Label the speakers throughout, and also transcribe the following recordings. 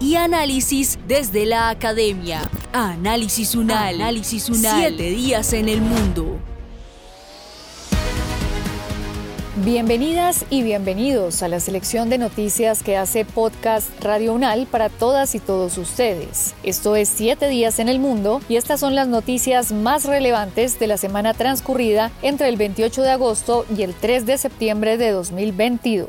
Speaker 1: y análisis desde la academia. Análisis Unal. Análisis Unal. Siete días en el mundo.
Speaker 2: Bienvenidas y bienvenidos a la selección de noticias que hace Podcast Radio Unal para todas y todos ustedes. Esto es Siete días en el mundo y estas son las noticias más relevantes de la semana transcurrida entre el 28 de agosto y el 3 de septiembre de 2022.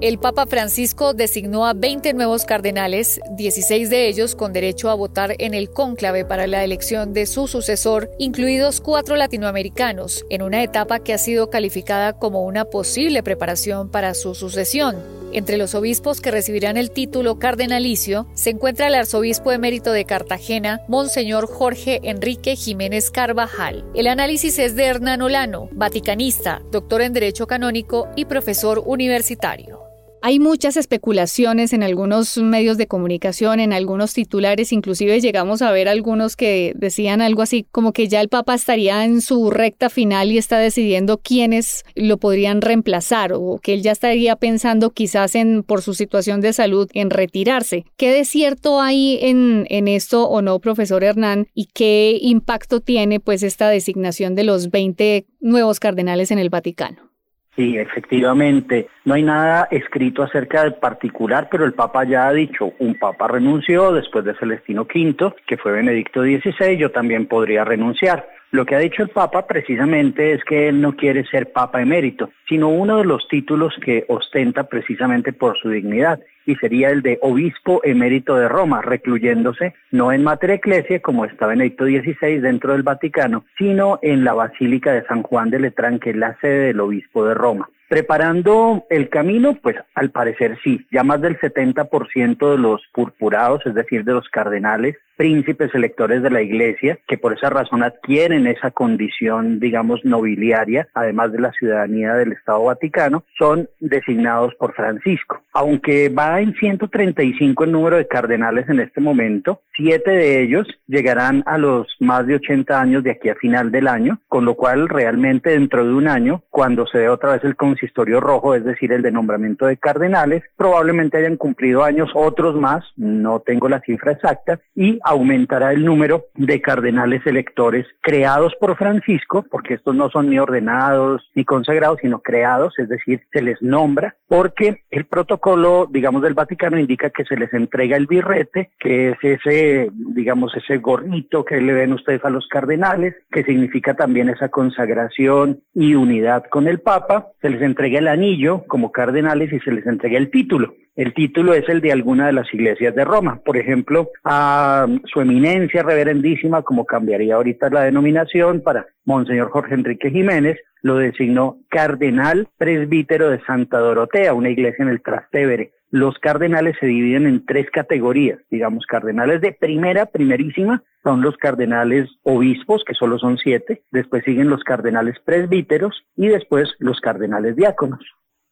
Speaker 2: El Papa Francisco designó a 20 nuevos cardenales, 16 de ellos con derecho a votar en el cónclave para la elección de su sucesor, incluidos cuatro latinoamericanos, en una etapa que ha sido calificada como una posible preparación para su sucesión. Entre los obispos que recibirán el título cardenalicio se encuentra el arzobispo emérito de Cartagena, Monseñor Jorge Enrique Jiménez Carvajal. El análisis es de Hernán Olano, vaticanista, doctor en Derecho Canónico y profesor universitario. Hay muchas especulaciones en algunos medios de comunicación, en algunos titulares, inclusive llegamos a ver algunos que decían algo así como que ya el Papa estaría en su recta final y está decidiendo quiénes lo podrían reemplazar o que él ya estaría pensando quizás en por su situación de salud en retirarse. ¿Qué de cierto hay en, en esto o no, profesor Hernán? ¿Y qué impacto tiene pues esta designación de los 20 nuevos cardenales en el Vaticano?
Speaker 3: Sí, efectivamente. No hay nada escrito acerca del particular, pero el Papa ya ha dicho, un Papa renunció después de Celestino V, que fue Benedicto XVI, yo también podría renunciar. Lo que ha dicho el Papa precisamente es que él no quiere ser Papa emérito, sino uno de los títulos que ostenta precisamente por su dignidad, y sería el de Obispo emérito de Roma, recluyéndose no en Mater Ecclesia, como está Benedicto XVI dentro del Vaticano, sino en la Basílica de San Juan de Letrán, que es la sede del Obispo de Roma. Preparando el camino, pues al parecer sí, ya más del 70% de los purpurados, es decir, de los cardenales, príncipes electores de la iglesia, que por esa razón adquieren esa condición, digamos, nobiliaria, además de la ciudadanía del Estado Vaticano, son designados por Francisco. Aunque va en 135 el número de cardenales en este momento, siete de ellos llegarán a los más de 80 años de aquí a final del año, con lo cual realmente dentro de un año, cuando se dé otra vez el consistorio rojo, es decir, el de nombramiento de cardenales, probablemente hayan cumplido años otros más, no tengo la cifra exacta, y aumentará el número de cardenales electores creados por Francisco, porque estos no son ni ordenados ni consagrados, sino creados, es decir, se les nombra, porque el protocolo, digamos, del Vaticano indica que se les entrega el birrete, que es ese, digamos, ese gorrito que le ven ustedes a los cardenales, que significa también esa consagración y unidad con el Papa, se les entrega el anillo como cardenales y se les entrega el título. El título es el de alguna de las iglesias de Roma. Por ejemplo, a su eminencia reverendísima, como cambiaría ahorita la denominación para Monseñor Jorge Enrique Jiménez, lo designó cardenal presbítero de Santa Dorotea, una iglesia en el Trastevere. Los cardenales se dividen en tres categorías, digamos, cardenales de primera, primerísima, son los cardenales obispos, que solo son siete, después siguen los cardenales presbíteros y después los cardenales diáconos.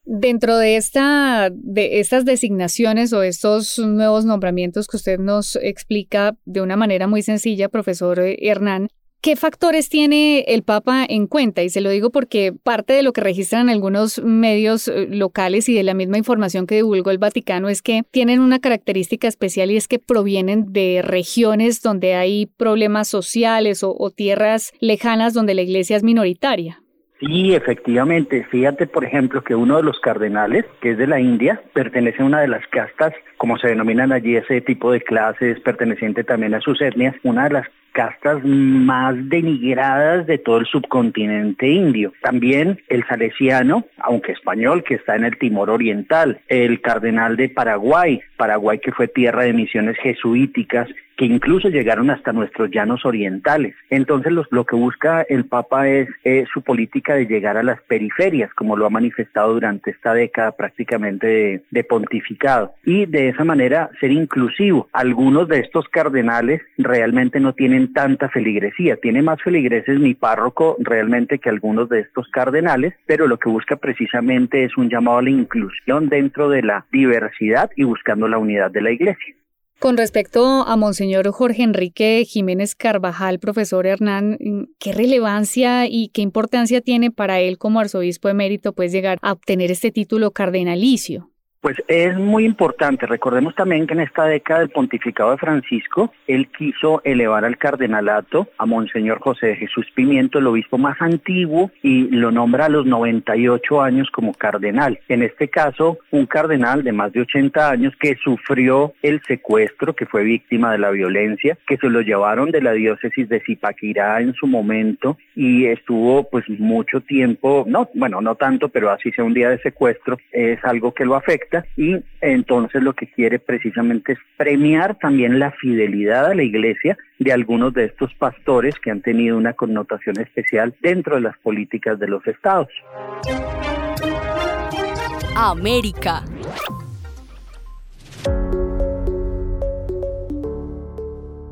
Speaker 2: Dentro de, esta, de estas designaciones o estos nuevos nombramientos que usted nos explica de una manera muy sencilla, profesor Hernán, ¿Qué factores tiene el Papa en cuenta? Y se lo digo porque parte de lo que registran algunos medios eh, locales y de la misma información que divulgó el Vaticano es que tienen una característica especial y es que provienen de regiones donde hay problemas sociales o, o tierras lejanas donde la iglesia es minoritaria.
Speaker 3: Sí, efectivamente. Fíjate, por ejemplo, que uno de los cardenales, que es de la India, pertenece a una de las castas, como se denominan allí ese tipo de clases, perteneciente también a sus etnias, una de las castas más denigradas de todo el subcontinente indio. También el salesiano, aunque español, que está en el Timor Oriental, el cardenal de Paraguay, Paraguay que fue tierra de misiones jesuíticas, que incluso llegaron hasta nuestros llanos orientales. Entonces lo que busca el Papa es su política de llegar a las periferias, como lo ha manifestado durante esta década prácticamente de, de pontificado, y de esa manera ser inclusivo. Algunos de estos cardenales realmente no tienen tanta feligresía, tiene más feligreses mi párroco realmente que algunos de estos cardenales, pero lo que busca precisamente es un llamado a la inclusión dentro de la diversidad y buscando la unidad de la iglesia.
Speaker 2: Con respecto a Monseñor Jorge Enrique Jiménez Carvajal, profesor Hernán, ¿qué relevancia y qué importancia tiene para él como arzobispo emérito pues llegar a obtener este título cardenalicio?
Speaker 3: Pues es muy importante. Recordemos también que en esta década del pontificado de Francisco, él quiso elevar al cardenalato a Monseñor José de Jesús Pimiento, el obispo más antiguo, y lo nombra a los 98 años como cardenal. En este caso, un cardenal de más de 80 años que sufrió el secuestro, que fue víctima de la violencia, que se lo llevaron de la diócesis de Zipaquirá en su momento y estuvo pues mucho tiempo, no, bueno, no tanto, pero así sea un día de secuestro, es algo que lo afecta y entonces lo que quiere precisamente es premiar también la fidelidad a la iglesia de algunos de estos pastores que han tenido una connotación especial dentro de las políticas de los estados.
Speaker 1: América.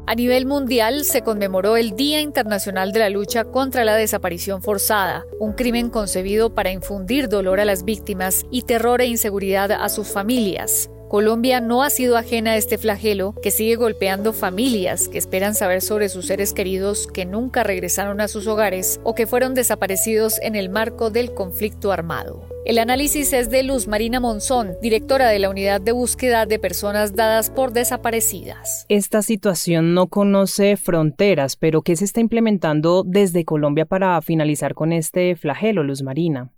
Speaker 2: A nivel mundial se conmemoró el Día Internacional de la Lucha contra la Desaparición Forzada, un crimen concebido para infundir dolor a las víctimas y terror e inseguridad a sus familias. Colombia no ha sido ajena a este flagelo que sigue golpeando familias que esperan saber sobre sus seres queridos que nunca regresaron a sus hogares o que fueron desaparecidos en el marco del conflicto armado. El análisis es de Luz Marina Monzón, directora de la Unidad de Búsqueda de Personas Dadas por Desaparecidas.
Speaker 4: Esta situación no conoce fronteras, pero ¿qué se está implementando desde Colombia para finalizar con este flagelo, Luz Marina?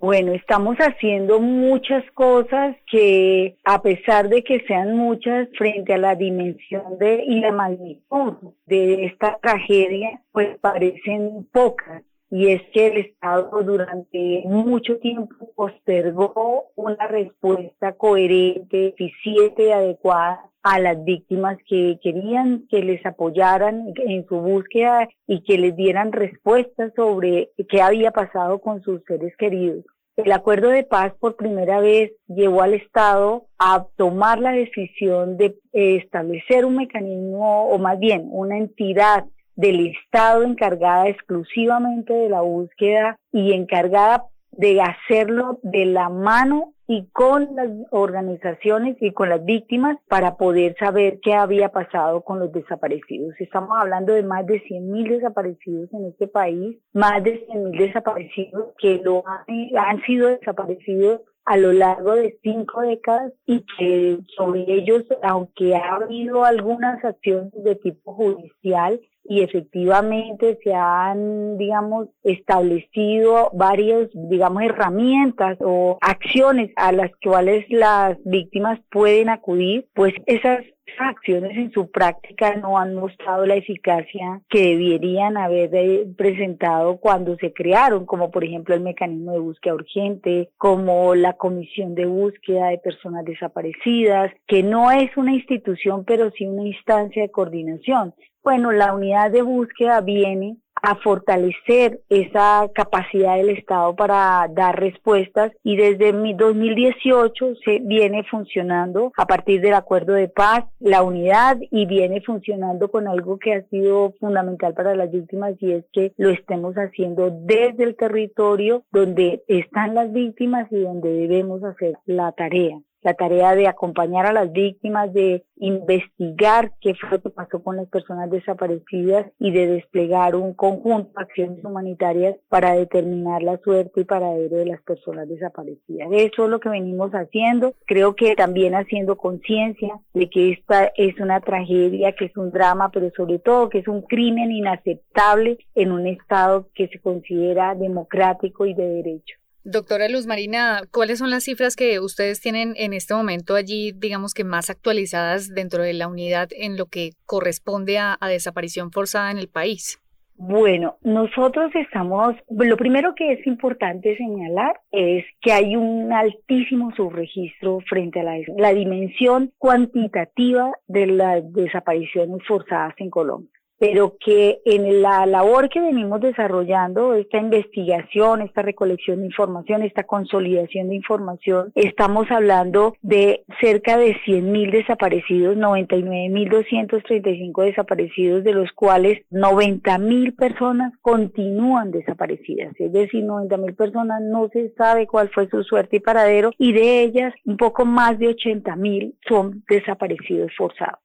Speaker 5: Bueno, estamos haciendo muchas cosas que a pesar de que sean muchas frente a la dimensión de y la magnitud de esta tragedia, pues parecen pocas. Y es que el Estado durante mucho tiempo postergó una respuesta coherente, eficiente y adecuada a las víctimas que querían que les apoyaran en su búsqueda y que les dieran respuestas sobre qué había pasado con sus seres queridos. El acuerdo de paz por primera vez llevó al Estado a tomar la decisión de establecer un mecanismo, o más bien una entidad del Estado encargada exclusivamente de la búsqueda y encargada de hacerlo de la mano y con las organizaciones y con las víctimas para poder saber qué había pasado con los desaparecidos. Estamos hablando de más de 100.000 desaparecidos en este país, más de 100.000 desaparecidos que lo han, han sido desaparecidos a lo largo de cinco décadas y que sobre ellos, aunque ha habido algunas acciones de tipo judicial, y efectivamente se han, digamos, establecido varias, digamos, herramientas o acciones a las cuales las víctimas pueden acudir, pues esas acciones en su práctica no han mostrado la eficacia que deberían haber presentado cuando se crearon, como por ejemplo el mecanismo de búsqueda urgente, como la comisión de búsqueda de personas desaparecidas, que no es una institución, pero sí una instancia de coordinación. Bueno, la unidad de búsqueda viene a fortalecer esa capacidad del Estado para dar respuestas y desde 2018 se viene funcionando a partir del acuerdo de paz, la unidad y viene funcionando con algo que ha sido fundamental para las víctimas y es que lo estemos haciendo desde el territorio donde están las víctimas y donde debemos hacer la tarea. La tarea de acompañar a las víctimas, de investigar qué fue lo que pasó con las personas desaparecidas y de desplegar un conjunto de acciones humanitarias para determinar la suerte y paradero de las personas desaparecidas. Eso es lo que venimos haciendo. Creo que también haciendo conciencia de que esta es una tragedia, que es un drama, pero sobre todo que es un crimen inaceptable en un Estado que se considera democrático y de derecho.
Speaker 2: Doctora Luz Marina, ¿cuáles son las cifras que ustedes tienen en este momento allí, digamos que más actualizadas dentro de la unidad en lo que corresponde a, desaparición forzada en el país?
Speaker 5: Bueno, nosotros estamos, lo primero que es importante señalar es que hay un altísimo subregistro frente a la, dimensión cuantitativa de las desapariciones forzadas en Colombia pero que en la labor que venimos desarrollando, esta investigación, esta recolección de información, esta consolidación de información, estamos hablando de cerca de 100.000 desaparecidos, 99.235 desaparecidos, de los cuales 90.000 personas continúan desaparecidas, es decir, 90.000 personas no se sabe cuál fue su suerte y paradero, y de ellas un poco más de 80.000 son desaparecidos forzados.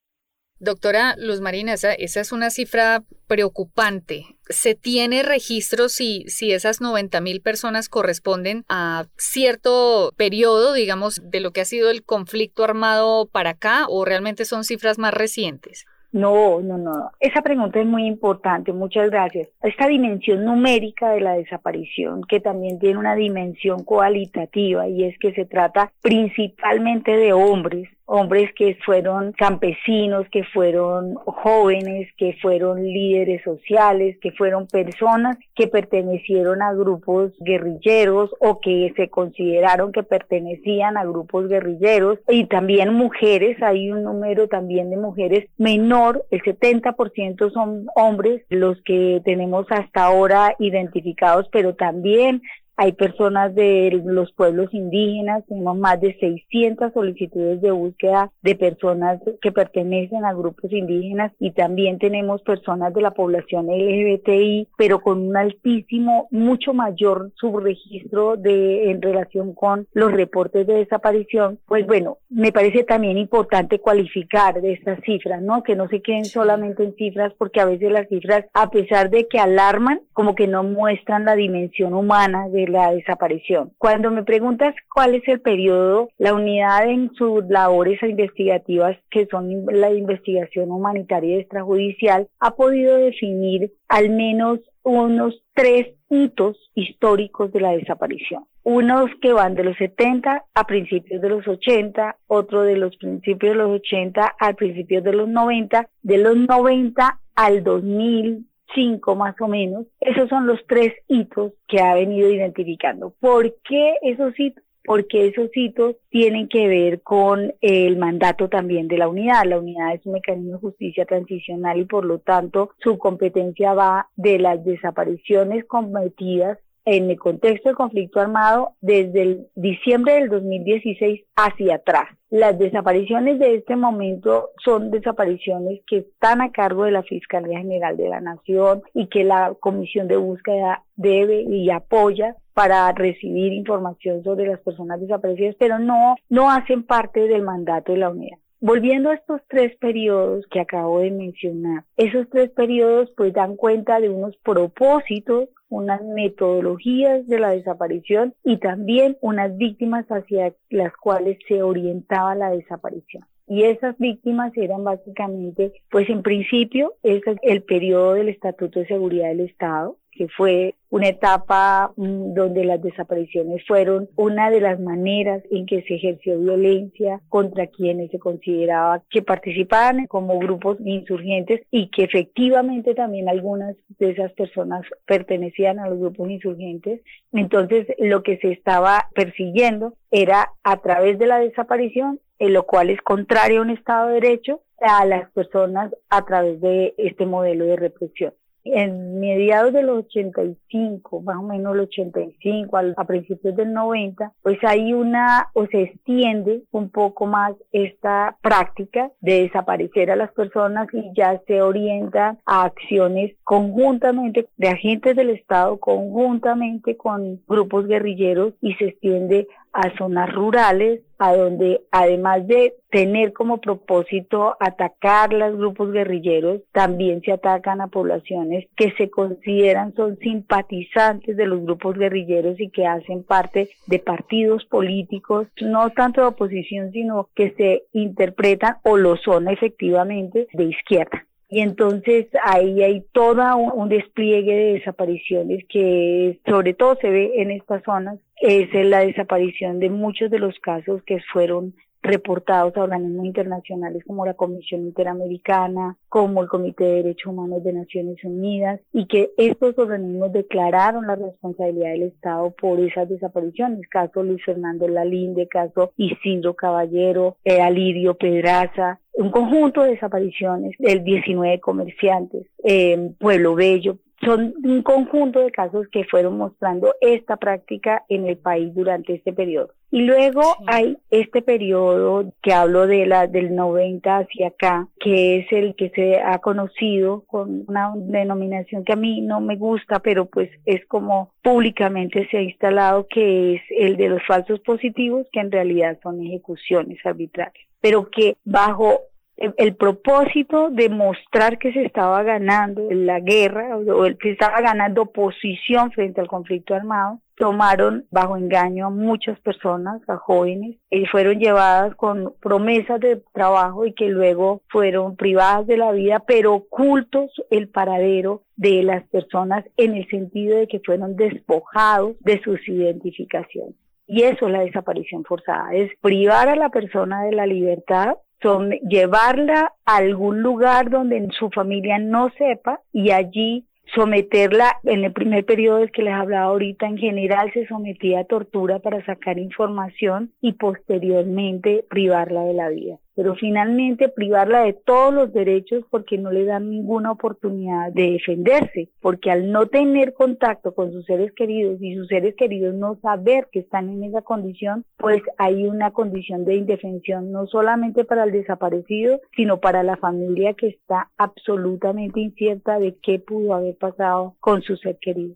Speaker 2: Doctora Luz Marina, esa, es una cifra preocupante. ¿Se tiene registro si, si esas 90 mil personas corresponden a cierto periodo, digamos, de lo que ha sido el conflicto armado para acá o realmente son cifras más recientes?
Speaker 5: No, no, no. Esa pregunta es muy importante. Muchas gracias. Esta dimensión numérica de la desaparición, que también tiene una dimensión cualitativa, y es que se trata principalmente de hombres hombres que fueron campesinos, que fueron jóvenes, que fueron líderes sociales, que fueron personas que pertenecieron a grupos guerrilleros o que se consideraron que pertenecían a grupos guerrilleros. Y también mujeres, hay un número también de mujeres menor, el 70% son hombres los que tenemos hasta ahora identificados, pero también hay personas de los pueblos indígenas, tenemos más de 600 solicitudes de búsqueda de personas que pertenecen a grupos indígenas y también tenemos personas de la población LGBTI, pero con un altísimo, mucho mayor subregistro de en relación con los reportes de desaparición. Pues bueno, me parece también importante cualificar de estas cifras, ¿no? Que no se queden solamente en cifras porque a veces las cifras, a pesar de que alarman, como que no muestran la dimensión humana de la desaparición. Cuando me preguntas cuál es el periodo, la unidad en sus labores investigativas, que son la investigación humanitaria y extrajudicial, ha podido definir al menos unos tres hitos históricos de la desaparición. Unos que van de los 70 a principios de los 80, otro de los principios de los 80 al principios de los 90, de los 90 al 2000, cinco más o menos. Esos son los tres hitos que ha venido identificando. ¿Por qué esos hitos? Porque esos hitos tienen que ver con el mandato también de la unidad. La unidad es un mecanismo de justicia transicional y por lo tanto su competencia va de las desapariciones cometidas en el contexto del conflicto armado desde el diciembre del 2016 hacia atrás. Las desapariciones de este momento son desapariciones que están a cargo de la Fiscalía General de la Nación y que la Comisión de Búsqueda debe y apoya para recibir información sobre las personas desaparecidas, pero no, no hacen parte del mandato de la unidad. Volviendo a estos tres periodos que acabo de mencionar, esos tres periodos pues dan cuenta de unos propósitos unas metodologías de la desaparición y también unas víctimas hacia las cuales se orientaba la desaparición. Y esas víctimas eran básicamente, pues en principio, es el periodo del Estatuto de Seguridad del Estado, que fue una etapa mm, donde las desapariciones fueron una de las maneras en que se ejerció violencia contra quienes se consideraba que participaban como grupos insurgentes y que efectivamente también algunas de esas personas pertenecían a los grupos insurgentes. Entonces lo que se estaba persiguiendo era a través de la desaparición, en lo cual es contrario a un Estado de Derecho, a las personas a través de este modelo de represión en mediados de los 85, más o menos el 85, a principios del 90, pues hay una, o se extiende un poco más esta práctica de desaparecer a las personas y ya se orienta a acciones conjuntamente de agentes del Estado, conjuntamente con grupos guerrilleros y se extiende a zonas rurales, a donde además de tener como propósito atacar los grupos guerrilleros, también se atacan a poblaciones que se consideran son simpatizantes de los grupos guerrilleros y que hacen parte de partidos políticos, no tanto de oposición, sino que se interpretan o lo son efectivamente de izquierda. Y entonces ahí hay todo un, despliegue de desapariciones que sobre todo se ve en estas zonas. Es la desaparición de muchos de los casos que fueron reportados a organismos internacionales como la Comisión Interamericana, como el Comité de Derechos Humanos de Naciones Unidas, y que estos organismos declararon la responsabilidad del Estado por esas desapariciones. Caso Luis Fernando Lalinde, caso Isidro Caballero, eh, Alirio Pedraza, un conjunto de desapariciones del 19 comerciantes, eh, Pueblo Bello, son un conjunto de casos que fueron mostrando esta práctica en el país durante este periodo. Y luego hay este periodo que hablo de la del 90 hacia acá, que es el que se ha conocido con una denominación que a mí no me gusta, pero pues es como públicamente se ha instalado, que es el de los falsos positivos, que en realidad son ejecuciones arbitrarias, pero que bajo el, propósito de mostrar que se estaba ganando la guerra o el que estaba ganando posición frente al conflicto armado, tomaron bajo engaño a muchas personas, a jóvenes, y fueron llevadas con promesas de trabajo y que luego fueron privadas de la vida, pero ocultos el paradero de las personas en el sentido de que fueron despojados de sus identificaciones. Y eso es la desaparición forzada, es privar a la persona de la libertad son llevarla a algún lugar donde su familia no sepa y allí someterla, en el primer periodo que les hablaba ahorita, en general se sometía a tortura para sacar información y posteriormente privarla de la vida pero finalmente privarla de todos los derechos porque no le dan ninguna oportunidad de defenderse, porque al no tener contacto con sus seres queridos y sus seres queridos no saber que están en esa condición, pues hay una condición de indefensión no solamente para el desaparecido, sino para la familia que está absolutamente incierta de qué pudo haber pasado con su ser querido.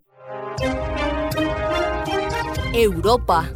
Speaker 1: Europa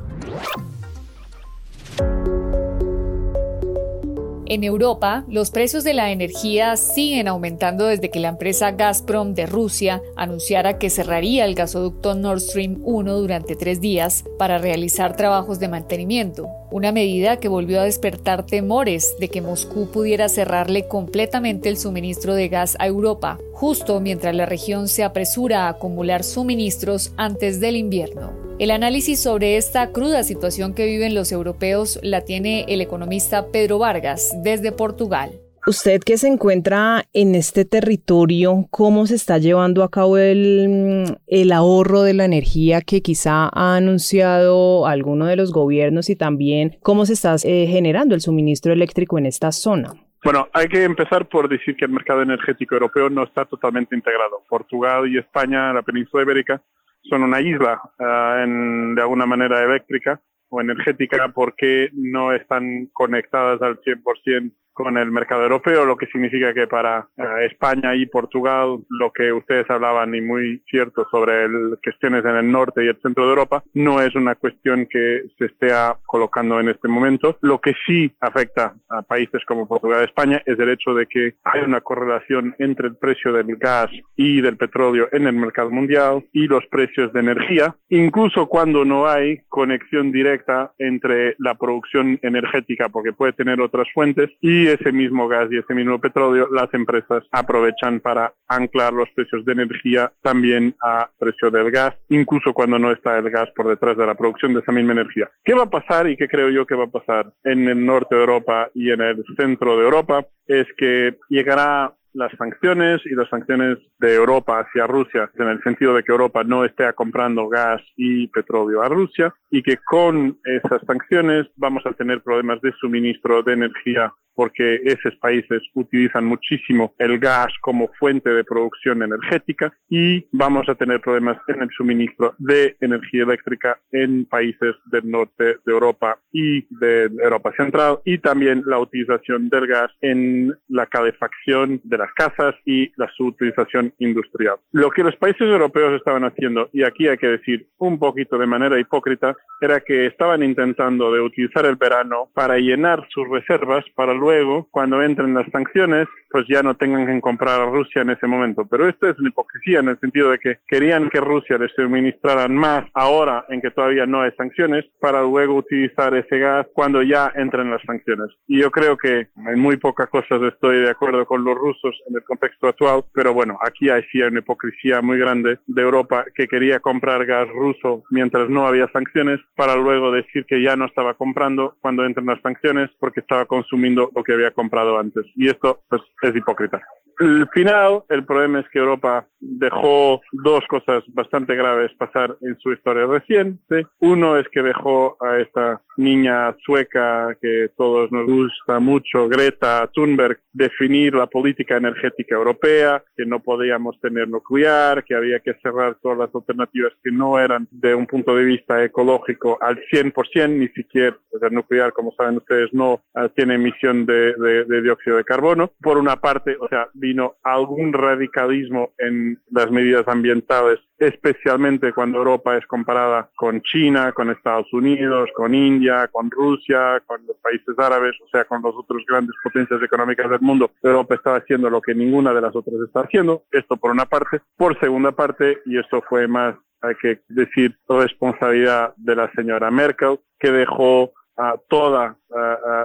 Speaker 2: En Europa, los precios de la energía siguen aumentando desde que la empresa Gazprom de Rusia anunciara que cerraría el gasoducto Nord Stream 1 durante tres días para realizar trabajos de mantenimiento, una medida que volvió a despertar temores de que Moscú pudiera cerrarle completamente el suministro de gas a Europa, justo mientras la región se apresura a acumular suministros antes del invierno. El análisis sobre esta cruda situación que viven los europeos la tiene el economista Pedro Vargas desde Portugal.
Speaker 4: Usted que se encuentra en este territorio, ¿cómo se está llevando a cabo el, ahorro de la energía que quizá ha anunciado alguno de los gobiernos y también cómo se está eh, generando el suministro eléctrico en esta zona?
Speaker 6: Bueno, hay que empezar por decir que el mercado energético europeo no está totalmente integrado. Portugal y España, la península ibérica, son una isla ah, en, de alguna manera eléctrica o energética porque no están conectadas al 100% con el mercado europeo, lo que significa que para eh, España y Portugal, lo que ustedes hablaban y muy cierto sobre el, cuestiones en el norte y el centro de Europa, no es una cuestión que se esté colocando en este momento. Lo que sí afecta a países como Portugal y España es el hecho de que hay una correlación entre el precio del gas y del petróleo en el mercado mundial y los precios de energía, incluso cuando no hay conexión directa entre la producción energética, porque puede tener otras fuentes, y ese mismo gas y ese mismo petróleo las empresas aprovechan para anclar los precios de energía también a precio del gas, incluso cuando no está el gas por detrás de la producción de esa misma energía. ¿Qué va a pasar y qué creo yo que va a pasar en el norte de Europa y en el centro de Europa? Es que llegará las sanciones y las sanciones de Europa hacia Rusia, en el sentido de que Europa no esté comprando gas y petróleo a Rusia y que con esas sanciones vamos a tener problemas de suministro de energía porque esos países utilizan muchísimo el gas como fuente de producción energética y vamos a tener problemas en el suministro de energía eléctrica en países del norte de Europa y de Europa Central y también la utilización del gas en la calefacción de las casas y la su utilización industrial. Lo que los países europeos estaban haciendo, y aquí hay que decir un poquito de manera hipócrita, era que estaban intentando de utilizar el verano para llenar sus reservas para luego, cuando entren las sanciones, pues ya no tengan que comprar a Rusia en ese momento. Pero esto es una hipocresía en el sentido de que querían que Rusia les suministraran más ahora en que todavía no hay sanciones para luego utilizar ese gas cuando ya entren las sanciones. Y yo creo que en muy pocas cosas estoy de acuerdo con los rusos en el contexto actual, pero bueno, aquí hay sí una hipocresía muy grande de Europa que quería comprar gas ruso mientras no había sanciones para luego decir que ya no estaba comprando cuando entran las sanciones porque estaba consumiendo lo que había comprado antes. Y esto pues es hipócrita. Al final, el problema es que Europa dejó dos cosas bastante graves pasar en su historia reciente. Uno es que dejó a esta niña sueca que todos nos gusta mucho, Greta Thunberg, definir la política energética europea, que no podíamos tener nuclear, que había que cerrar todas las alternativas que no eran de un punto de vista ecológico al 100%, ni siquiera el nuclear, como saben ustedes, no ah, tiene emisión de, de dióxido de carbono. Por una parte, o sea, vino algún radicalismo en las medidas ambientales, especialmente cuando Europa es comparada con China, con Estados Unidos, con India, con Rusia, con los países árabes, o sea, con las otras grandes potencias económicas del mundo. Europa estaba haciendo lo que ninguna de las otras está haciendo, esto por una parte. Por segunda parte, y esto fue más hay que decir responsabilidad de la señora Merkel, que dejó a toda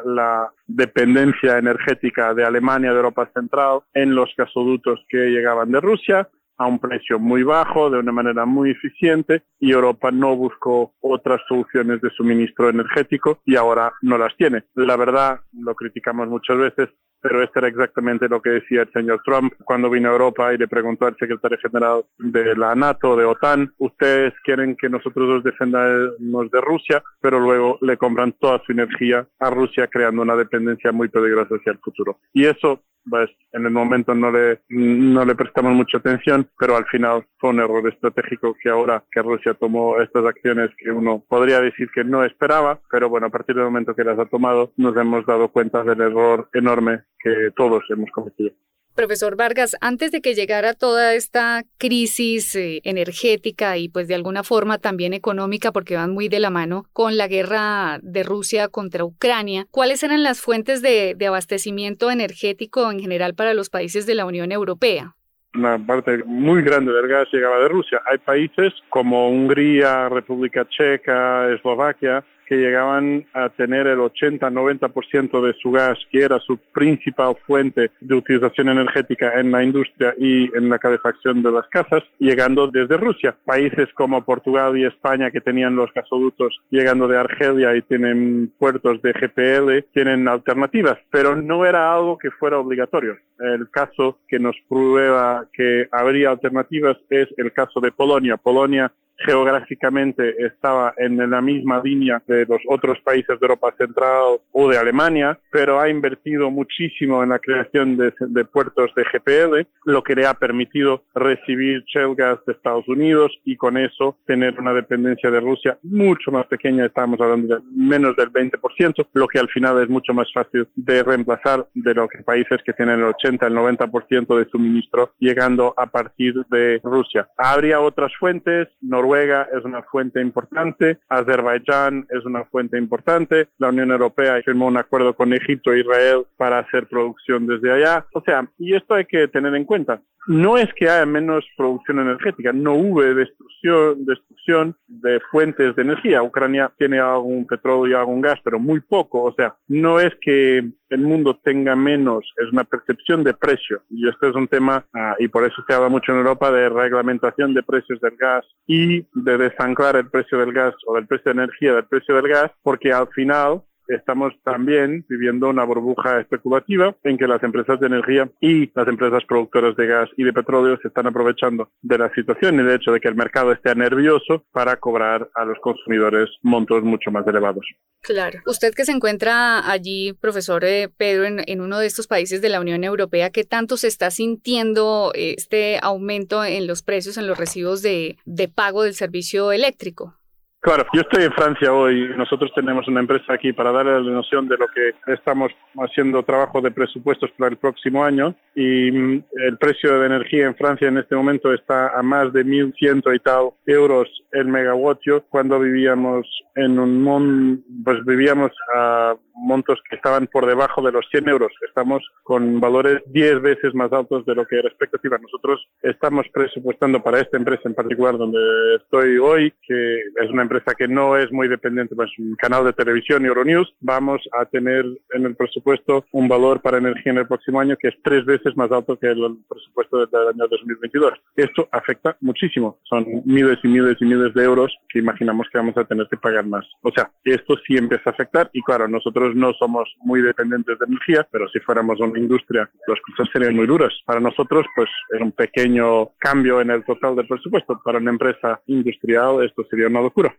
Speaker 6: la dependencia energética de Alemania, de Europa Central, en los gasoductos que llegaban de Rusia a un precio muy bajo, de una manera muy eficiente, y Europa no buscó otras soluciones de suministro energético y ahora no las tiene. La verdad, lo criticamos muchas veces, pero esto era exactamente lo que decía el señor Trump cuando vino a Europa y le preguntó al secretario general de la NATO, de OTAN, ustedes quieren que nosotros los defendamos de Rusia, pero luego le compran toda su energía a Rusia, creando una dependencia muy peligrosa hacia el futuro. Y eso pues en el momento no le, no le prestamos mucha atención, pero al final fue un error estratégico que ahora que Rusia tomó estas acciones que uno podría decir que no esperaba, pero bueno, a partir del momento que las ha tomado nos hemos dado cuenta del error enorme que todos hemos cometido.
Speaker 2: Profesor Vargas, antes de que llegara toda esta crisis eh, energética y pues de alguna forma también económica, porque van muy de la mano con la guerra de Rusia contra Ucrania, ¿cuáles eran las fuentes de, de abastecimiento energético en general para los países de la Unión Europea?
Speaker 6: Una parte muy grande del gas llegaba de Rusia. Hay países como Hungría, República Checa, Eslovaquia, que llegaban a tener el 80-90% de su gas, que era su principal fuente de utilización energética en la industria y en la calefacción de las casas, llegando desde Rusia. Países como Portugal y España, que tenían los gasoductos llegando de Argelia y tienen puertos de GPL, tienen alternativas, pero no era algo que fuera obligatorio. El caso que nos prueba que habría alternativas es el caso de Polonia. Polonia geográficamente estaba en la misma línea de los otros países de Europa Central o de Alemania, pero ha invertido muchísimo en la creación de, puertos de GPL, lo que le ha permitido recibir shale gas de Estados Unidos y con eso tener una dependencia de Rusia mucho más pequeña, estamos hablando de menos del 20%, lo que al final es mucho más fácil de reemplazar de lo que países que tienen el 80, el 90% de suministro llegando a partir de Rusia. Habría otras fuentes, Noruega es una fuente importante, Azerbaiyán es una fuente importante, la Unión Europea firmó un acuerdo con Egipto e Israel para hacer producción desde allá. O sea, y esto hay que tener en cuenta. No es que haya menos producción energética, no hubo destrucción, destrucción de fuentes de energía. Ucrania tiene algún petróleo y algún gas, pero muy poco. O sea, no es que el mundo tenga menos, es una percepción de precio. Y esto es un tema, ah, y por eso se habla mucho en Europa de reglamentación de precios del gas y de desanclar el precio del gas o del precio de energía del precio del gas, porque al final estamos también viviendo una burbuja especulativa en que las empresas de energía y las empresas productoras de gas y de petróleo se están aprovechando de la situación y de hecho de que el mercado esté nervioso para cobrar a los consumidores montos mucho más elevados.
Speaker 2: Claro. Usted que se encuentra allí, profesor eh, Pedro, en, uno de estos países de la Unión Europea, ¿qué tanto se está sintiendo este aumento en los precios, en los recibos de pago del servicio eléctrico?
Speaker 6: Claro, yo estoy en Francia hoy. Nosotros tenemos una empresa aquí para darle la noción de lo que estamos haciendo trabajo de presupuestos para el próximo año y mm, el precio de energía en Francia en este momento está a más de 1.100 y tal euros el megawattio cuando vivíamos en un mon, pues vivíamos a montos que estaban por debajo de los 100 euros. Estamos con valores 10 veces más altos de lo que era expectativa. Nosotros estamos presupuestando para esta empresa en particular donde estoy hoy, que es una empresa que no es muy dependiente, pues un canal de televisión y Euronews, vamos a tener en el presupuesto un valor para energía en el próximo año que es tres veces más alto que el presupuesto del año 2022. Esto afecta muchísimo. Son miles y miles y miles de euros que imaginamos que vamos a tener que pagar más. O sea, esto sí empieza a afectar y claro, nosotros no somos muy dependientes de energía, pero si fuéramos una industria, las cosas serían muy duras. Para nosotros, pues es un pequeño cambio en el total del presupuesto. Para una empresa industrial esto sería una locura.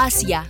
Speaker 1: Asia.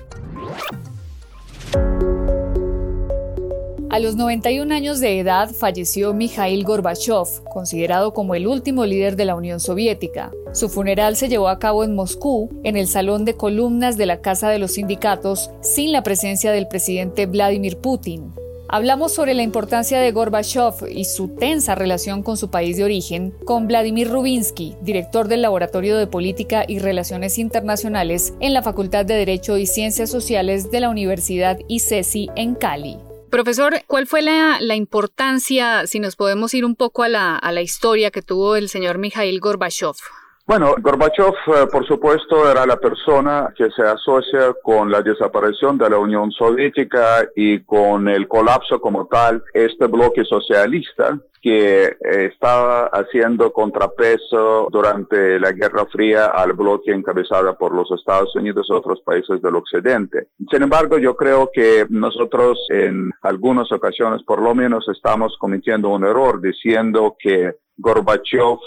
Speaker 2: A los 91 años de edad falleció Mikhail Gorbachev, considerado como el último líder de la Unión Soviética. Su funeral se llevó a cabo en Moscú, en el Salón de Columnas de la Casa de los Sindicatos, sin la presencia del presidente Vladimir Putin. Hablamos sobre la importancia de Gorbachev y su tensa relación con su país de origen con Vladimir Rubinsky, director del Laboratorio de Política y Relaciones Internacionales en la Facultad de Derecho y Ciencias Sociales de la Universidad ICESI en Cali. Profesor, ¿cuál fue la, importancia, si nos podemos ir un poco a la, a la historia que tuvo el señor Mikhail Gorbachev?
Speaker 7: Bueno, Gorbachev, eh, por supuesto, era la persona que se asocia con la desaparición de la Unión Soviética y con el colapso como tal, este bloque socialista que eh, estaba haciendo contrapeso durante la Guerra Fría al bloque encabezado por los Estados Unidos y otros países del Occidente. Sin embargo, yo creo que nosotros en algunas ocasiones por lo menos estamos cometiendo un error diciendo que Gorbachev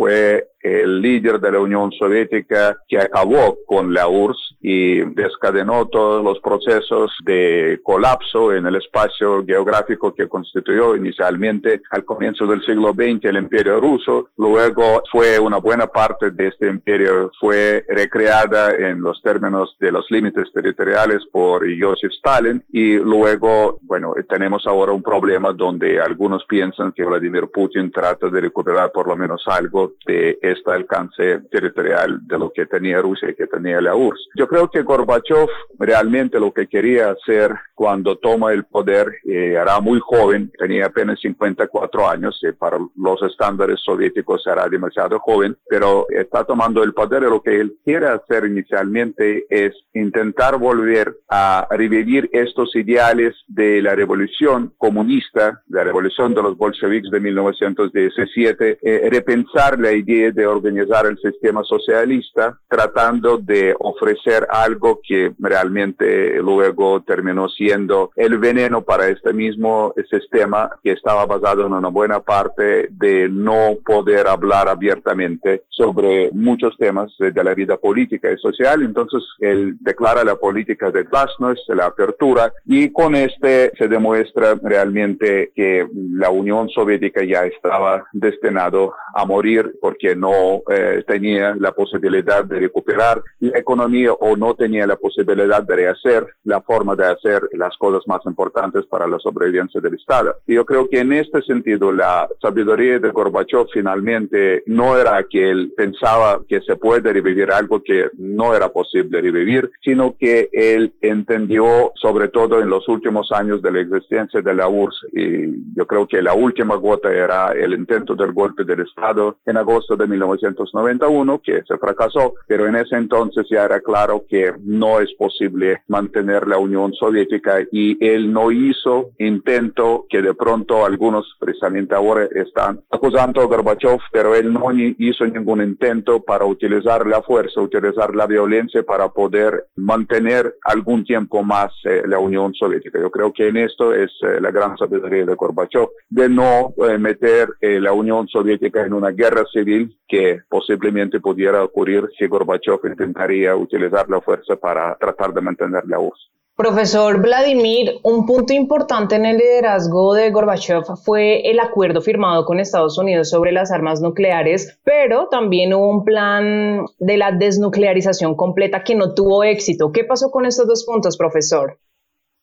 Speaker 7: fue el líder de la Unión Soviética que acabó con la URSS y descadenó todos los procesos de colapso en el espacio geográfico que constituyó inicialmente al comienzo del siglo XX el imperio ruso. Luego fue una buena parte de este imperio fue recreada en los términos de los límites territoriales por Joseph Stalin y luego, bueno, tenemos ahora un problema donde algunos piensan que Vladimir Putin trata de recuperar por lo menos algo de este alcance territorial de lo que tenía Rusia y que tenía la URSS. Creo que Gorbachev realmente lo que quería hacer cuando toma el poder, eh, era muy joven, tenía apenas 54 años, y para los estándares soviéticos era demasiado joven, pero está tomando el poder. Y lo que él quiere hacer inicialmente es intentar volver a revivir estos ideales de la revolución comunista, la revolución de los bolcheviques de 1917, eh, repensar la idea de organizar el sistema socialista, tratando de ofrecer algo que realmente luego terminó siendo el veneno para este mismo sistema que estaba basado en una buena parte de no poder hablar abiertamente sobre muchos temas de la vida política y social. Entonces, él declara la política de glasnost, la apertura, y con este se demuestra realmente que la Unión Soviética ya estaba destinado a morir porque no eh, tenía la posibilidad de recuperar la economía o no tenía la posibilidad de rehacer la forma de hacer las cosas más importantes para la sobrevivencia del Estado. Yo creo que en este sentido la sabiduría de Gorbachev finalmente no era que él pensaba que se puede revivir algo que no era posible revivir, sino que él entendió sobre todo en los últimos años de la existencia de la URSS y yo creo que la última gota era el intento del golpe del Estado en agosto de 1991 que se fracasó, pero en ese entonces ya era claro que no es posible mantener la Unión Soviética y él no hizo intento que de pronto algunos precisamente ahora están acusando a Gorbachev, pero él no hizo ningún intento para utilizar la fuerza, utilizar la violencia para poder mantener algún tiempo más eh, la Unión Soviética. Yo creo que en esto es eh, la gran sabiduría de Gorbachev, de no eh, meter la Unión Soviética en una guerra civil que posiblemente pudiera ocurrir si Gorbachev intentaría utilizar la fuerza para tratar de mantener la URSS.
Speaker 4: Profesor Vladimir, un punto importante en el liderazgo de Gorbachev fue el acuerdo firmado con Estados Unidos sobre las armas nucleares, pero también hubo un plan de la desnuclearización completa que no tuvo éxito. ¿Qué pasó con estos dos puntos, profesor?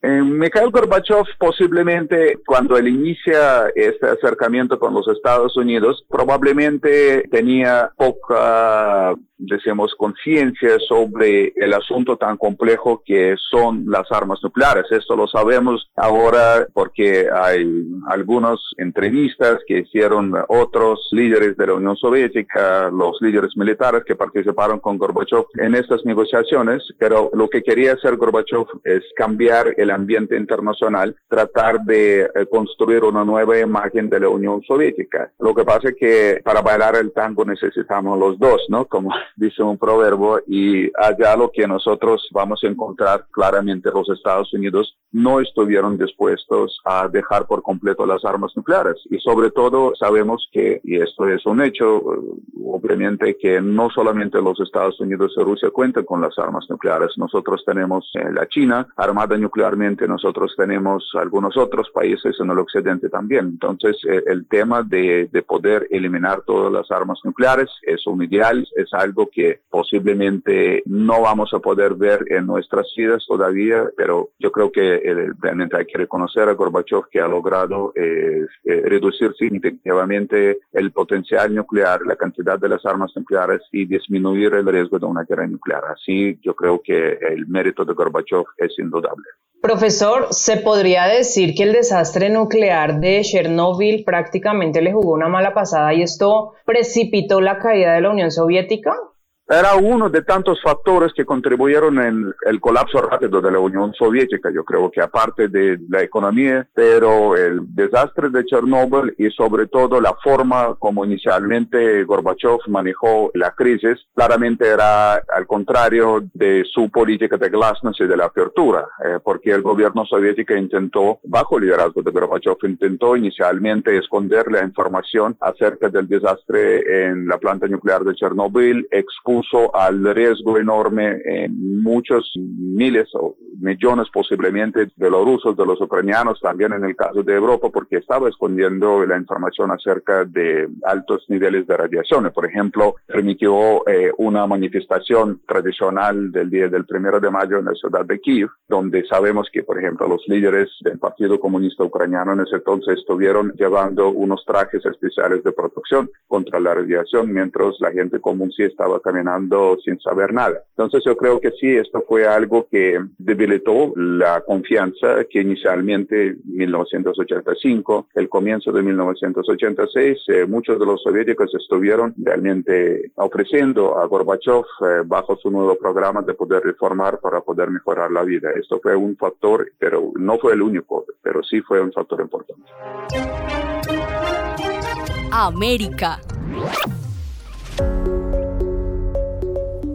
Speaker 7: Eh, Mikhail Gorbachev posiblemente cuando él inicia este acercamiento con los Estados Unidos probablemente tenía poca decimos, conciencia sobre el asunto tan complejo que son las armas nucleares. Esto lo sabemos ahora porque hay algunas entrevistas que hicieron otros líderes de la Unión Soviética, los líderes militares que participaron con Gorbachev en estas negociaciones, pero lo que quería hacer Gorbachev es cambiar el ambiente internacional, tratar de eh, construir una nueva imagen de la Unión Soviética. Lo que pasa es que para bailar el tango necesitamos los dos, ¿no? Como dice un proverbio, y allá lo que nosotros vamos a encontrar claramente los Estados Unidos no estuvieron dispuestos a dejar por completo las armas nucleares. Y sobre todo sabemos que, y esto es un hecho, obviamente que no solamente los Estados Unidos y Rusia cuentan con las armas nucleares, nosotros tenemos eh, la China armada nuclearmente, nosotros tenemos algunos otros países en el occidente también. Entonces, eh, el tema de, de poder eliminar todas las armas nucleares es un ideal, es algo que posiblemente no vamos a poder ver en nuestras vidas todavía, pero yo creo que realmente hay que reconocer a Gorbachev que ha logrado eh, eh, reducir significativamente el potencial nuclear, la cantidad de las armas nucleares y disminuir el riesgo de una guerra nuclear. Así yo creo que el mérito de Gorbachev es indudable.
Speaker 4: Profesor, ¿se podría decir que el desastre nuclear de Chernóbil prácticamente le jugó una mala pasada y esto precipitó la caída de la Unión Soviética?
Speaker 7: Era uno de tantos factores que contribuyeron en el colapso rápido de la Unión Soviética. Yo creo que aparte de la economía, pero el desastre de Chernóbil y sobre todo la forma como inicialmente Gorbachev manejó la crisis, claramente era al contrario de su política de glasnost y de la apertura, eh, porque el gobierno soviético intentó, bajo liderazgo de Gorbachev, intentó inicialmente esconder la información acerca del desastre en la planta nuclear de Chernóbil, al riesgo enorme en muchos miles o millones posiblemente de los rusos, de los ucranianos, también en el caso de Europa, porque estaba escondiendo la información acerca de altos niveles de radiación. Por ejemplo, permitió eh, una manifestación tradicional del día del primero de mayo en la ciudad de Kiev, donde sabemos que, por ejemplo, los líderes del Partido Comunista Ucraniano en ese entonces estuvieron llevando unos trajes especiales de protección contra la radiación, mientras la gente común sí estaba caminando sin saber nada. Entonces yo creo que sí, esto fue algo que debilitó la confianza que inicialmente en 1985, el comienzo de 1986, eh, muchos de los soviéticos estuvieron realmente ofreciendo a Gorbachev eh, bajo su nuevo programa de poder reformar para poder mejorar la vida. Esto fue un factor, pero no fue el único, pero sí fue un factor importante.
Speaker 1: América.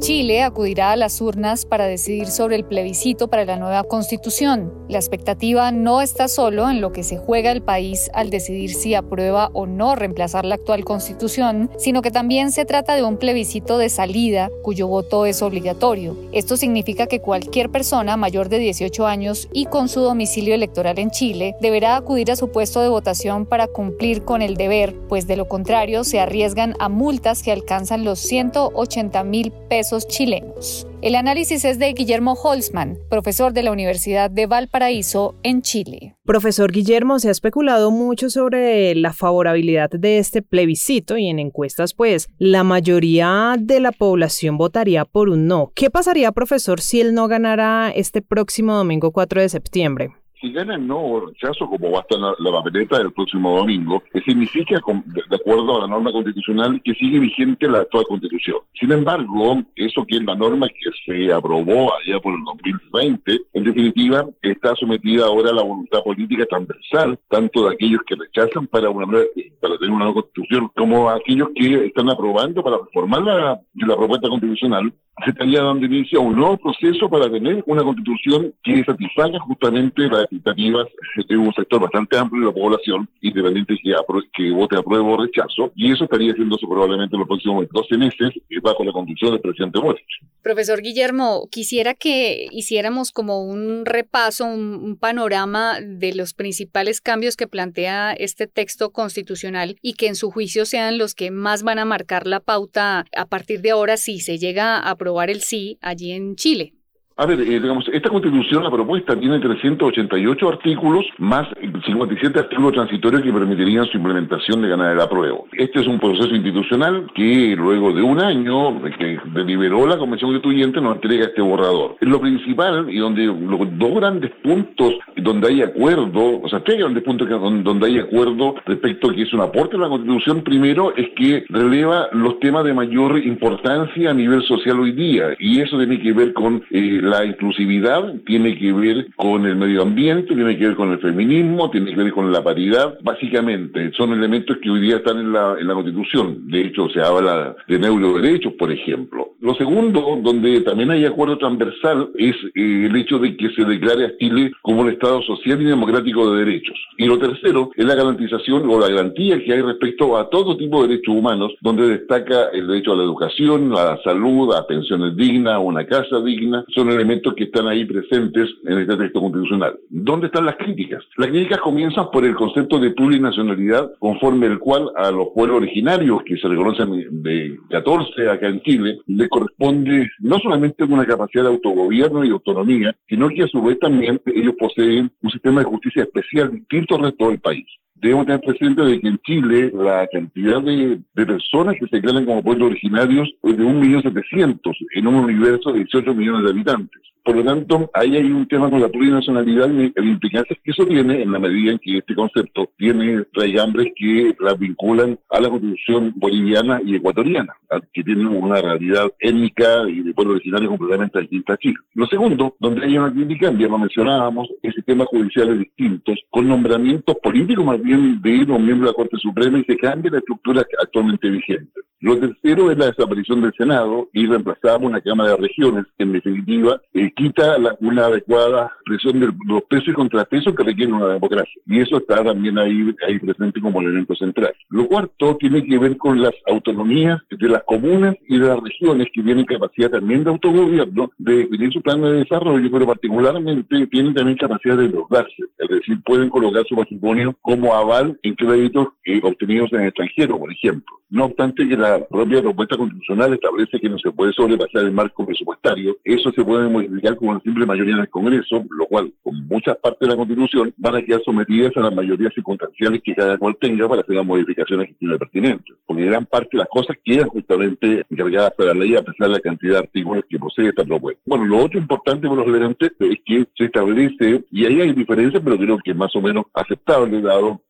Speaker 2: Chile acudirá a las urnas para decidir sobre el plebiscito para la nueva constitución. La expectativa no está solo en lo que se juega el país al decidir si aprueba o no reemplazar la actual constitución, sino que también se trata de un plebiscito de salida cuyo voto es obligatorio. Esto significa que cualquier persona mayor de 18 años y con su domicilio electoral en Chile deberá acudir a su puesto de votación para cumplir con el deber, pues de lo contrario se arriesgan a multas que alcanzan los 180 mil pesos chilenos. El análisis es de Guillermo Holzman, profesor de la Universidad de Valparaíso en Chile.
Speaker 4: Profesor Guillermo, se ha especulado mucho sobre la favorabilidad de este plebiscito y en encuestas, pues, la mayoría de la población votaría por un no. ¿Qué pasaría, profesor, si él no ganara este próximo domingo 4 de septiembre?
Speaker 8: Si gana el no rechazo, como va a estar la, la papeleta del próximo domingo, que significa, de, acuerdo a la norma constitucional, que sigue vigente la actual constitución. Sin embargo, eso que es la norma que se aprobó allá por el 2020, en definitiva, está sometida ahora a la voluntad política transversal, tanto de aquellos que rechazan para, una, para tener una nueva constitución, como aquellos que están aprobando para reformar la, la propuesta constitucional se estaría dando inicio a un nuevo proceso para tener una constitución que satisfaga justamente la expectativas de un sector bastante amplio de la población, independiente que, que vote apruebo o rechazo, y eso estaría haciéndose probablemente en los próximos 12 meses eh, bajo la conducción del presidente Boric.
Speaker 2: Profesor Guillermo, quisiera que hiciéramos como un repaso, un, panorama de los principales cambios que plantea este texto constitucional y que en su juicio sean los que más van a marcar la pauta a partir de ahora si se llega a aprobar el sí allí en Chile.
Speaker 8: A ver, eh, digamos, esta constitución, la propuesta, tiene 388 artículos más 57 artículos transitorios que permitirían su implementación de ganar el apruebo. Este es un proceso institucional que luego de un año que deliberó la Convención Constituyente nos entrega este borrador. Lo principal y donde los dos grandes puntos donde hay acuerdo, o sea, tres grandes puntos donde hay acuerdo respecto a que es un aporte a la Constitución, primero es que releva los temas de mayor importancia a nivel social hoy día y eso tiene que ver con eh, la inclusividad tiene que ver con el medio ambiente, tiene que ver con el feminismo, tiene que ver con la paridad. Básicamente, son elementos que hoy día están en la, en la Constitución. De hecho, se habla de neuroderechos, por ejemplo. Lo segundo, donde también hay acuerdo transversal, es eh, el hecho de que se declare a Chile como un Estado social y democrático de derechos. Y lo tercero es la garantización o la garantía que hay respecto a todo tipo de derechos humanos, donde destaca el derecho a la educación, a la salud, a pensiones dignas, a una casa digna. Elementos que están ahí presentes en este texto constitucional. ¿Dónde están las críticas? Las críticas comienzan por el concepto de plurinacionalidad, conforme el cual a los pueblos originarios, que se reconocen de 14 acá en Chile, le corresponde no solamente una capacidad de autogobierno y autonomía, sino que a su vez también ellos poseen un sistema de justicia especial distinto al resto del país debemos tener presente de que en Chile la cantidad de, personas que se declaran como pueblos originarios es de 1.700.000 en un universo de 18 millones de habitantes. Por lo tanto, ahí hay un tema con la plurinacionalidad y la implicancia que eso tiene en la medida en que este concepto tiene traigambres que la vinculan a la constitución boliviana y ecuatoriana, que tienen una realidad étnica y de pueblo originario completamente distinta a Chile. Lo segundo, donde hay una crítica, ya lo mencionábamos, es sistemas judiciales distintos, con nombramientos políticos más bien de los miembros de la Corte Suprema y se cambia la estructura actualmente vigente. Lo tercero es la desaparición del Senado y reemplazamos una Cámara de Regiones que en definitiva eh, quita una adecuada presión de los pesos y contrapesos que requiere una democracia. Y eso está también ahí, ahí presente como elemento central. Lo cuarto tiene que ver con las autonomías de las comunas y de las regiones que tienen capacidad también de autogobierno, de definir su plan de desarrollo, pero particularmente tienen también capacidad de endeudarse, es decir, pueden colocar su patrimonio como aval en créditos eh, obtenidos en el extranjero, por ejemplo. No obstante que la propia propuesta constitucional establece que no se puede sobrepasar el marco presupuestario, eso se puede modificar con una simple mayoría en el Congreso, lo cual, con muchas partes de la Constitución, van a quedar sometidas a las mayorías circunstanciales que cada cual tenga para hacer las modificaciones que estime pertinentes. Porque gran parte de las cosas quedan justamente encargadas para la ley a pesar de la cantidad de artículos que posee esta propuesta. Bueno, lo otro importante por los relevantes es que se establece, y ahí hay diferencias, pero creo que es más o menos aceptable, dado,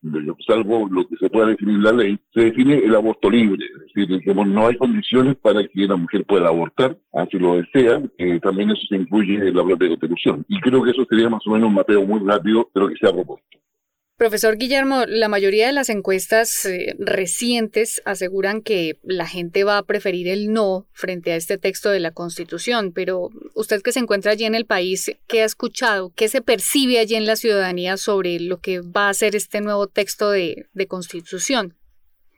Speaker 8: salvo lo que se pueda definir la ley, se define el aborto libre, es decir, no hay condiciones para que la mujer pueda abortar, así lo desea, eh, también eso se incluye en la propia constitución. Y creo que eso sería más o menos un mapeo muy rápido de lo que se ha propuesto.
Speaker 2: Profesor Guillermo, la mayoría de las encuestas eh, recientes aseguran que la gente va a preferir el no frente a este texto de la Constitución, pero usted que se encuentra allí en el país, ¿qué ha escuchado? ¿Qué se percibe allí en la ciudadanía sobre lo que va a ser este nuevo texto de Constitución?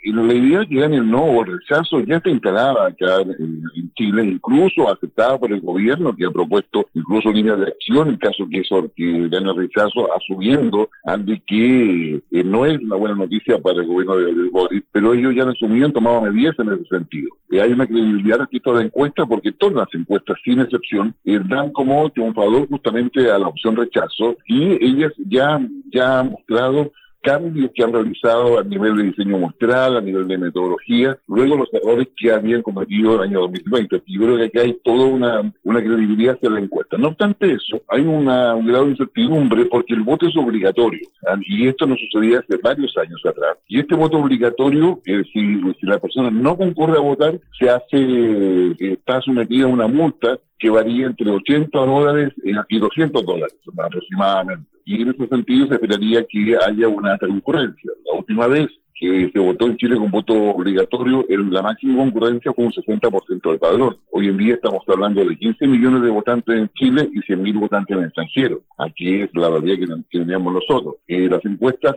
Speaker 8: Y la idea que gane el no el rechazo ya está instalada acá en, Chile, incluso aceptada por el gobierno, que ha propuesto incluso líneas de acción en caso que eso que gane el rechazo, asumiendo de que eh, no es una buena noticia para el gobierno de, Boris, pero ellos ya han asumido, han tomado medidas en ese sentido. Y hay una credibilidad respecto a la encuesta, porque todas las encuestas, sin excepción, eh, dan como triunfador justamente a la opción rechazo, y ellas ya, ya han mostrado cambios que han realizado a nivel de diseño muestral, a nivel de metodología, luego los errores que habían cometido en el año 2020. Y yo creo que aquí hay toda una, una credibilidad hacia la encuesta. No obstante eso, hay una, un grado de incertidumbre porque el voto es obligatorio. Y esto no sucedía hace varios años atrás. Y este voto obligatorio, si, si la persona no concurre a votar, se hace, eh, está sometida a una multa que varía entre 80 dólares y 200 dólares aproximadamente y en ese sentido se esperaría que haya una concurrencia. La última vez que se votó en Chile con voto obligatorio, la máxima concurrencia fue un 60% del padrón. Hoy en día estamos hablando de 15 millones de votantes en Chile y 100 mil votantes en el extranjero. Aquí es la realidad que, teníamos nosotros. Eh, las encuestas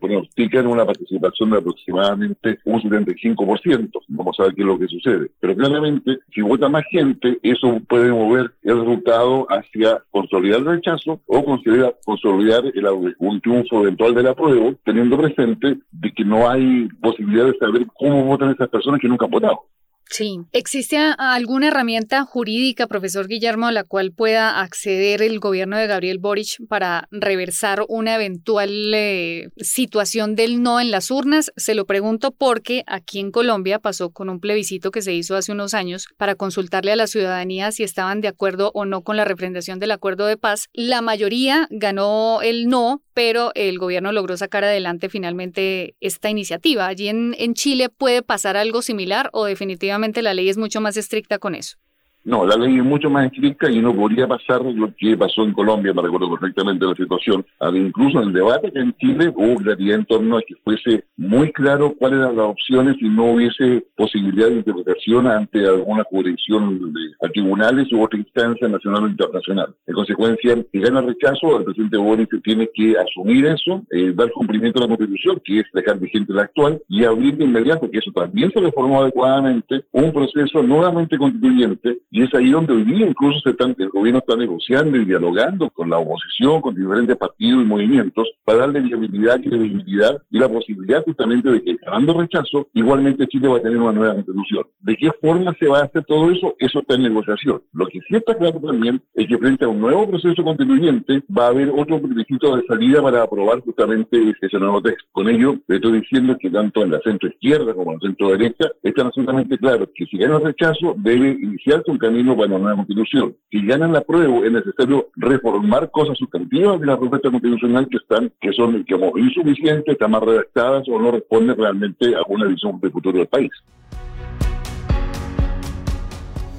Speaker 8: pronostican una participación de aproximadamente un 75%. Vamos a ver qué es lo que sucede. Pero claramente, si vota más gente, eso puede mover el resultado hacia consolidar el rechazo o consolidar, consolidar el, un triunfo eventual del apruebo, teniendo presente de que no hay posibilidad de saber cómo votan esas personas que nunca han votado.
Speaker 2: Sí. ¿Existe alguna herramienta jurídica, profesor Guillermo, a la cual pueda acceder el gobierno de Gabriel Boric para reversar una eventual eh, situación del no en las urnas? Se lo pregunto porque aquí en Colombia pasó con un plebiscito que se hizo hace unos años para consultarle a la ciudadanía si estaban de acuerdo o no con la refrendación del acuerdo de paz. La mayoría ganó el no, pero el gobierno logró sacar adelante finalmente esta iniciativa. Allí en, en Chile puede pasar algo similar o definitivamente la ley es mucho más estricta con eso.
Speaker 8: No, la ley es mucho más estricta y no podría pasar lo que pasó en Colombia, me recuerdo perfectamente la situación. Incluso en el debate que en Chile hubo claridad en torno a que fuese muy claro cuáles eran las opciones y no hubiese posibilidad de interpretación ante alguna jurisdicción de, tribunales u otra instancia nacional o internacional. En consecuencia, si gana rechazo, el presidente Boric tiene que asumir eso, eh, dar cumplimiento a la Constitución, que es dejar vigente la actual, y abrir de inmediato, que eso también se reformó adecuadamente, un proceso nuevamente constituyente y es ahí donde hoy día incluso se están, el gobierno está negociando y dialogando con la oposición, con diferentes partidos y movimientos, para darle viabilidad, credibilidad y la posibilidad justamente de que, ganando rechazo, igualmente Chile va a tener una nueva constitución. ¿De qué forma se va a hacer todo eso? Eso está en negociación. Lo que sí está claro también es que frente a un nuevo proceso constituyente va a haber otro requisito de salida para aprobar justamente ese nuevo texto. Con ello, le estoy diciendo que tanto en la centro izquierda como en la centro derecha están absolutamente claros que si gana rechazo debe iniciarse un camino una nueva constitución. Si ganan la prueba, es necesario reformar cosas sustantivas de la propuesta constitucional que están, que son como insuficientes, están más redactadas o no responden realmente a una visión de futuro del país.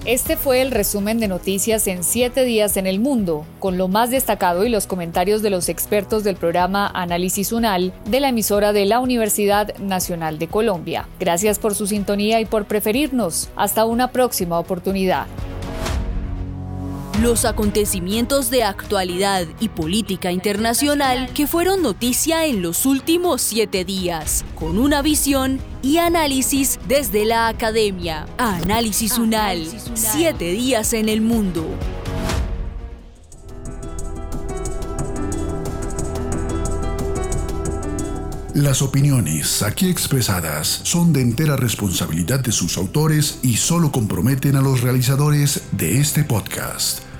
Speaker 2: Este fue el resumen de noticias en siete días en el mundo, con lo más destacado y los comentarios de los expertos del programa Análisis UNAL de la emisora de la Universidad Nacional de Colombia. Gracias por su sintonía y por preferirnos. Hasta una próxima oportunidad.
Speaker 1: Los acontecimientos de actualidad y política internacional que fueron noticia en los últimos siete días, con una visión y análisis desde la academia. Análisis UNAL, siete días en el mundo.
Speaker 9: Las opiniones aquí expresadas son de entera responsabilidad de sus autores y solo comprometen a los realizadores de este podcast